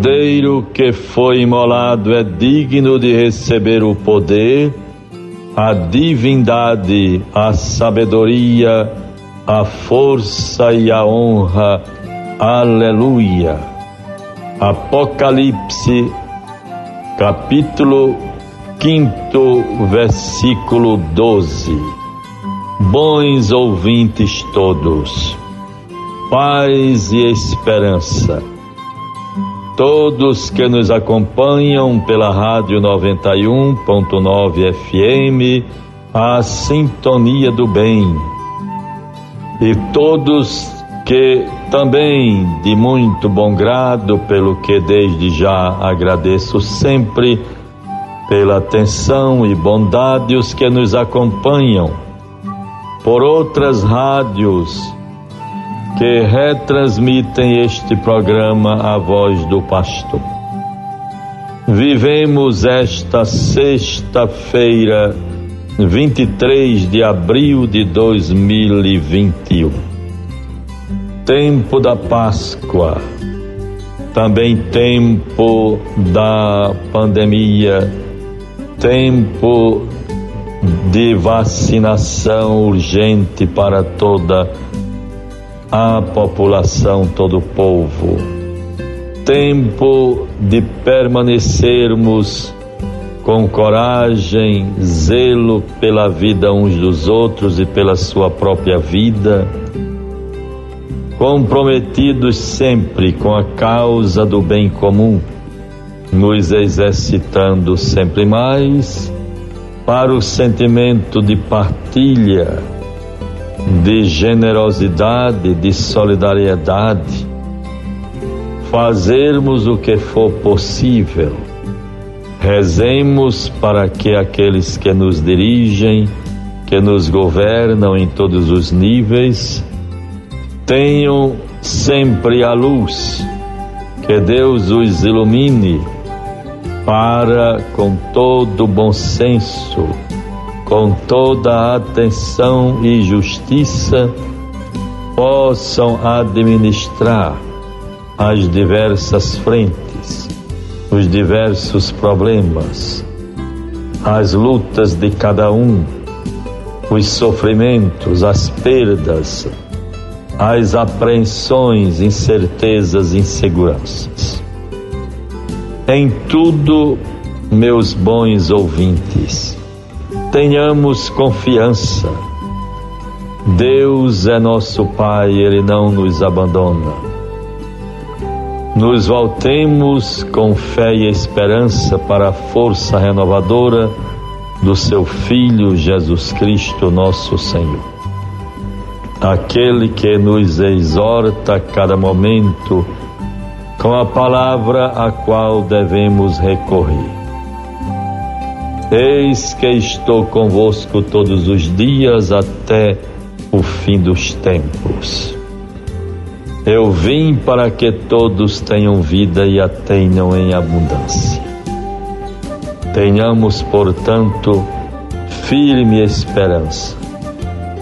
Cordeiro que foi imolado é digno de receber o poder, a divindade, a sabedoria, a força e a honra. Aleluia. Apocalipse, capítulo 5, versículo 12. Bons ouvintes todos, paz e esperança. Todos que nos acompanham pela Rádio 91.9 FM, a Sintonia do Bem. E todos que também de muito bom grado, pelo que desde já agradeço sempre pela atenção e bondade os que nos acompanham. Por outras rádios que retransmitem este programa A Voz do Pastor. Vivemos esta sexta-feira 23 de abril de 2021. Tempo da Páscoa, também tempo da pandemia, tempo de vacinação urgente para toda a população, todo o povo. Tempo de permanecermos com coragem, zelo pela vida uns dos outros e pela sua própria vida, comprometidos sempre com a causa do bem comum, nos exercitando sempre mais para o sentimento de partilha, de generosidade, de solidariedade, fazermos o que for possível. Rezemos para que aqueles que nos dirigem, que nos governam em todos os níveis, tenham sempre a luz, que Deus os ilumine para, com todo bom senso, com toda a atenção e justiça, possam administrar as diversas frentes os diversos problemas, as lutas de cada um, os sofrimentos, as perdas, as apreensões, incertezas, inseguranças. Em tudo, meus bons ouvintes, tenhamos confiança. Deus é nosso Pai, Ele não nos abandona nos voltemos com fé e esperança para a força renovadora do seu Filho Jesus Cristo, nosso Senhor. Aquele que nos exorta a cada momento com a palavra a qual devemos recorrer. Eis que estou convosco todos os dias até o fim dos tempos. Eu vim para que todos tenham vida e a tenham em abundância. Tenhamos, portanto, firme esperança.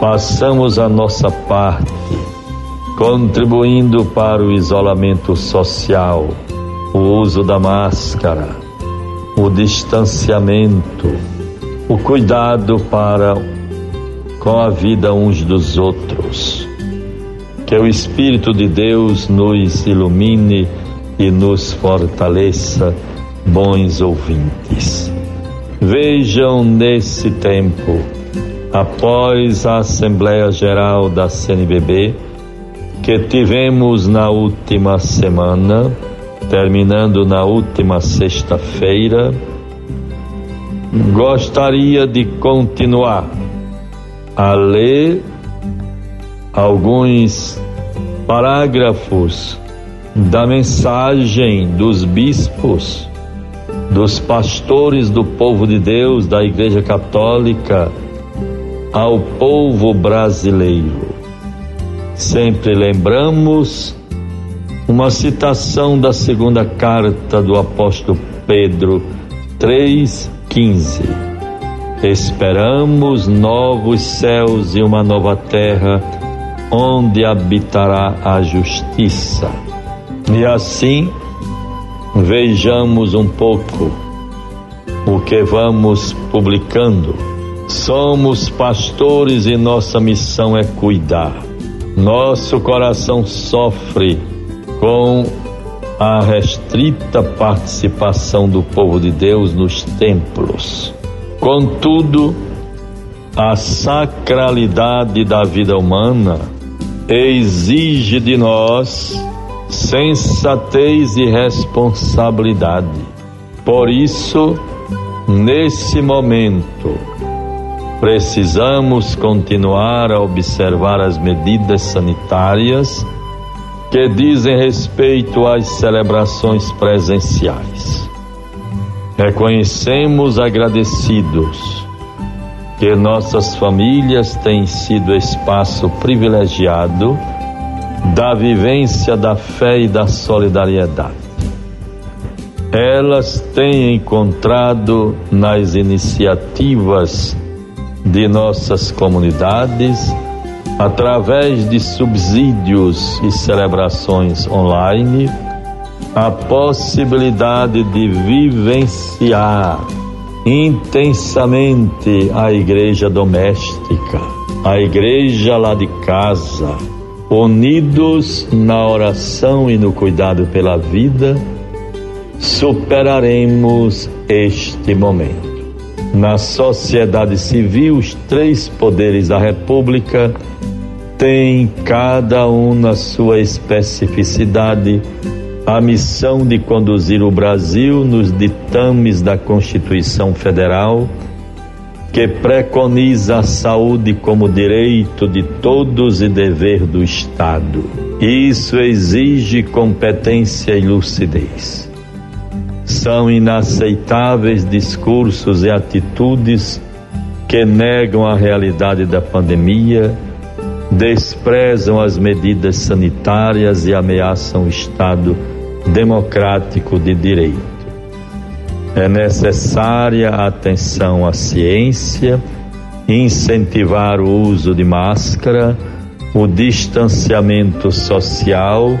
Façamos a nossa parte, contribuindo para o isolamento social, o uso da máscara, o distanciamento, o cuidado para com a vida uns dos outros que o Espírito de Deus nos ilumine e nos fortaleça, bons ouvintes. Vejam nesse tempo, após a Assembleia Geral da CNBB, que tivemos na última semana, terminando na última sexta-feira, gostaria de continuar a ler alguns parágrafos da mensagem dos bispos, dos pastores do povo de Deus, da Igreja Católica, ao povo brasileiro. Sempre lembramos uma citação da segunda carta do apóstolo Pedro 3,15. Esperamos novos céus e uma nova terra onde habitará a justiça. E assim, vejamos um pouco o que vamos publicando. Somos pastores e nossa missão é cuidar. Nosso coração sofre com a restrita participação do povo de Deus nos templos. Contudo, a sacralidade da vida humana exige de nós sensatez e responsabilidade. Por isso, nesse momento, precisamos continuar a observar as medidas sanitárias que dizem respeito às celebrações presenciais. Reconhecemos agradecidos que nossas famílias têm sido espaço privilegiado da vivência da fé e da solidariedade. Elas têm encontrado nas iniciativas de nossas comunidades através de subsídios e celebrações online, a possibilidade de vivenciar intensamente a igreja doméstica, a igreja lá de casa, unidos na oração e no cuidado pela vida, superaremos este momento. Na sociedade civil, os três poderes da República tem cada um na sua especificidade a missão de conduzir o Brasil nos ditames da Constituição Federal, que preconiza a saúde como direito de todos e dever do Estado. Isso exige competência e lucidez. São inaceitáveis discursos e atitudes que negam a realidade da pandemia desprezam as medidas sanitárias e ameaçam o Estado democrático de direito. É necessária atenção à ciência, incentivar o uso de máscara, o distanciamento social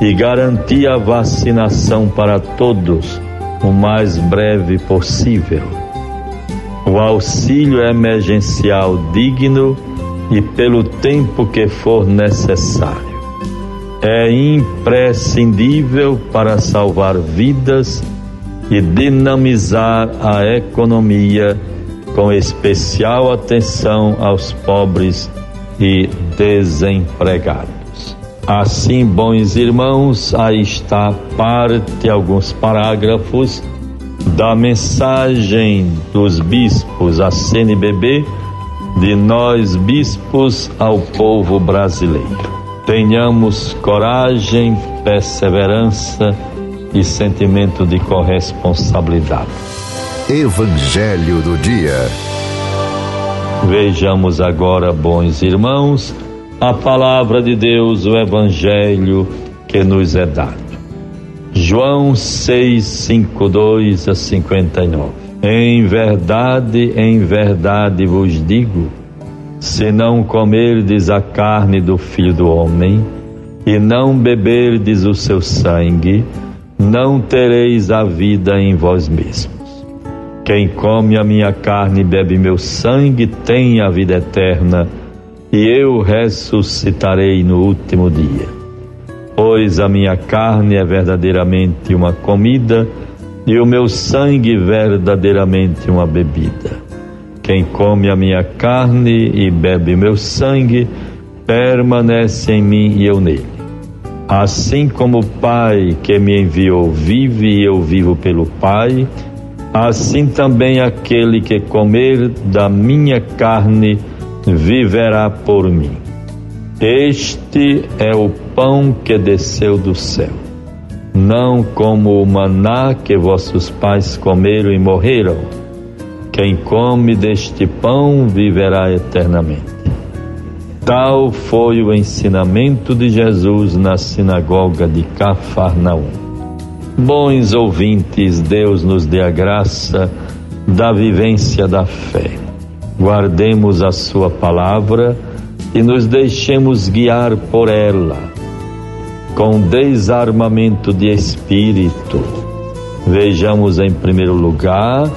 e garantir a vacinação para todos o mais breve possível. O auxílio emergencial digno e pelo tempo que for necessário. É imprescindível para salvar vidas e dinamizar a economia, com especial atenção aos pobres e desempregados. Assim, bons irmãos, aí está parte, alguns parágrafos da mensagem dos bispos à CNBB de nós bispos ao povo brasileiro. Tenhamos coragem, perseverança e sentimento de corresponsabilidade. Evangelho do Dia. Vejamos agora, bons irmãos, a palavra de Deus, o Evangelho que nos é dado. João 6, 52 a 59. Em verdade, em verdade vos digo: se não comerdes a carne do Filho do Homem e não beberdes o seu sangue, não tereis a vida em vós mesmos. Quem come a minha carne e bebe meu sangue tem a vida eterna, e eu ressuscitarei no último dia. Pois a minha carne é verdadeiramente uma comida, e o meu sangue verdadeiramente uma bebida. Quem come a minha carne e bebe meu sangue, permanece em mim e eu nele. Assim como o Pai que me enviou vive e eu vivo pelo Pai, assim também aquele que comer da minha carne viverá por mim. Este é o pão que desceu do céu não como o maná que vossos pais comeram e morreram. Quem come deste pão viverá eternamente. Tal foi o ensinamento de Jesus na sinagoga de Cafarnaum. Bons ouvintes, Deus nos dê a graça da vivência da fé. Guardemos a Sua palavra e nos deixemos guiar por ela com desarmamento de espírito, Vejamos em primeiro lugar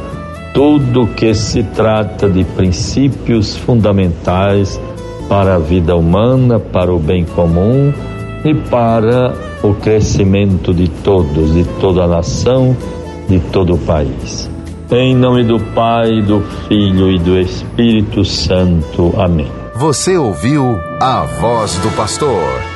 tudo que se trata de princípios fundamentais para a vida humana, para o bem comum e para o crescimento de todos, de toda a nação, de todo o país. Em nome do Pai, do Filho e do Espírito Santo. Amém. Você ouviu a voz do pastor